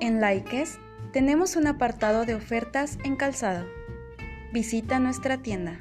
En Likes tenemos un apartado de ofertas en calzado. Visita nuestra tienda.